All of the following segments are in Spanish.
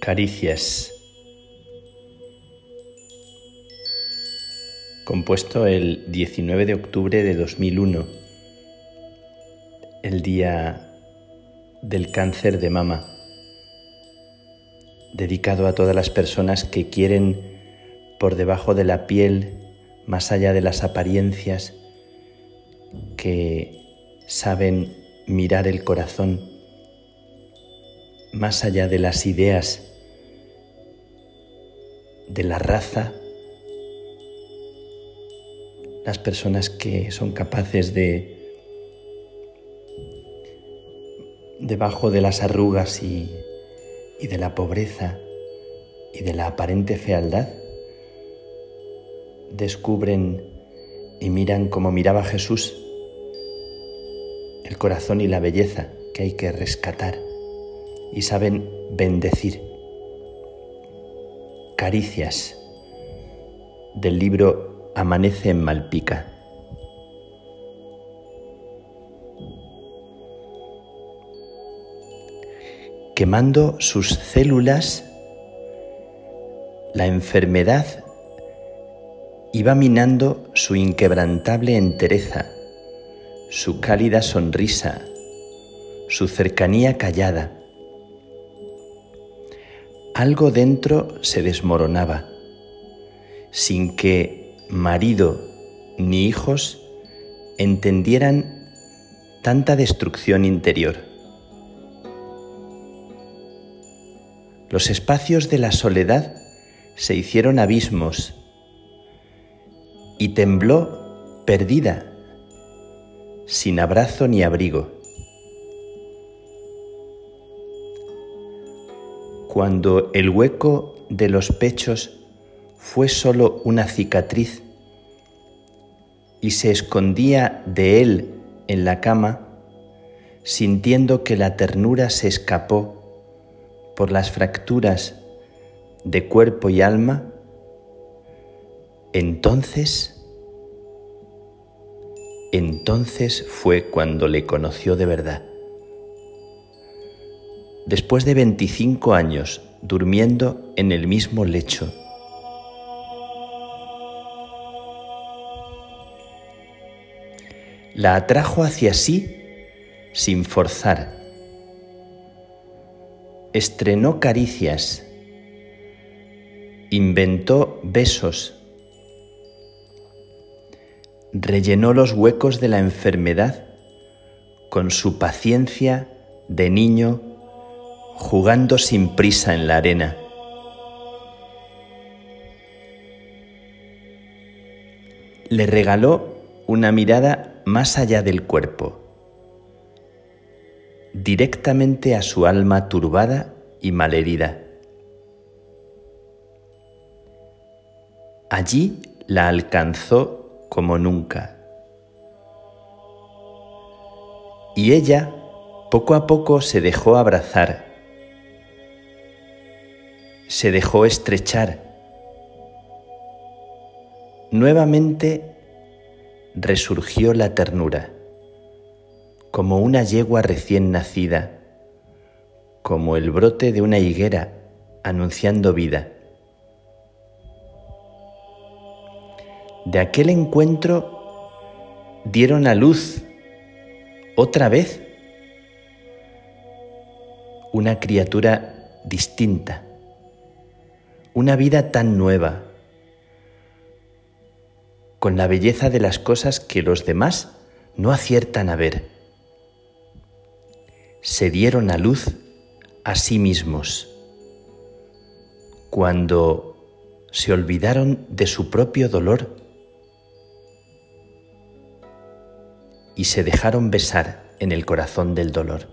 Caricias. Compuesto el 19 de octubre de 2001, el día del cáncer de mama, dedicado a todas las personas que quieren por debajo de la piel, más allá de las apariencias, que saben mirar el corazón, más allá de las ideas, de la raza, las personas que son capaces de, debajo de las arrugas y, y de la pobreza y de la aparente fealdad, descubren y miran como miraba Jesús el corazón y la belleza que hay que rescatar y saben bendecir. Caricias del libro Amanece en Malpica. Quemando sus células, la enfermedad iba minando su inquebrantable entereza su cálida sonrisa, su cercanía callada. Algo dentro se desmoronaba, sin que marido ni hijos entendieran tanta destrucción interior. Los espacios de la soledad se hicieron abismos y tembló perdida sin abrazo ni abrigo. Cuando el hueco de los pechos fue solo una cicatriz y se escondía de él en la cama, sintiendo que la ternura se escapó por las fracturas de cuerpo y alma, entonces entonces fue cuando le conoció de verdad. Después de 25 años durmiendo en el mismo lecho, la atrajo hacia sí sin forzar. Estrenó caricias, inventó besos. Rellenó los huecos de la enfermedad con su paciencia de niño jugando sin prisa en la arena. Le regaló una mirada más allá del cuerpo, directamente a su alma turbada y malherida. Allí la alcanzó como nunca. Y ella poco a poco se dejó abrazar, se dejó estrechar. Nuevamente resurgió la ternura, como una yegua recién nacida, como el brote de una higuera anunciando vida. de aquel encuentro dieron a luz otra vez una criatura distinta, una vida tan nueva, con la belleza de las cosas que los demás no aciertan a ver. Se dieron a luz a sí mismos cuando se olvidaron de su propio dolor y se dejaron besar en el corazón del dolor.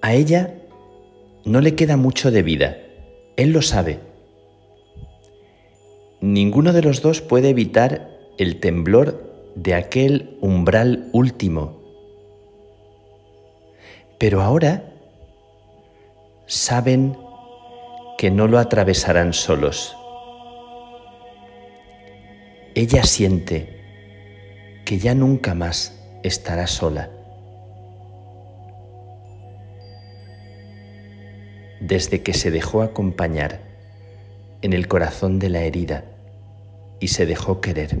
A ella no le queda mucho de vida, él lo sabe. Ninguno de los dos puede evitar el temblor de aquel umbral último. Pero ahora saben que no lo atravesarán solos ella siente que ya nunca más estará sola. Desde que se dejó acompañar en el corazón de la herida y se dejó querer.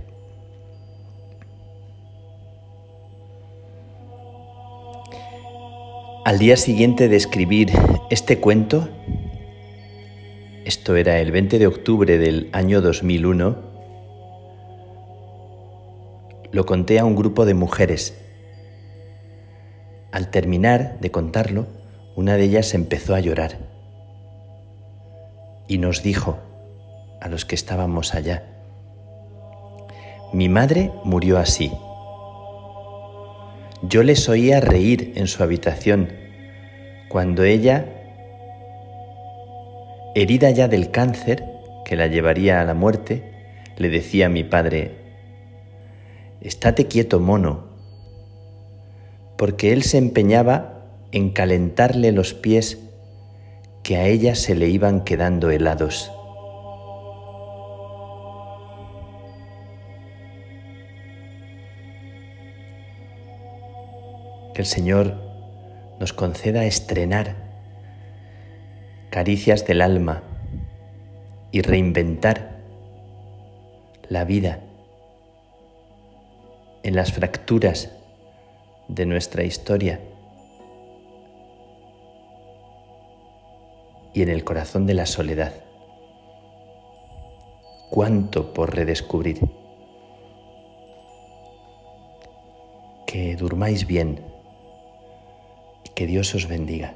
Al día siguiente de escribir este cuento, esto era el 20 de octubre del año 2001, lo conté a un grupo de mujeres. Al terminar de contarlo, una de ellas empezó a llorar y nos dijo a los que estábamos allá, mi madre murió así. Yo les oía reír en su habitación cuando ella, herida ya del cáncer que la llevaría a la muerte, le decía a mi padre, estate quieto, mono, porque él se empeñaba en calentarle los pies que a ella se le iban quedando helados. Que el Señor nos conceda estrenar caricias del alma y reinventar la vida en las fracturas de nuestra historia y en el corazón de la soledad. Cuánto por redescubrir. Que durmáis bien que Dios os bendiga.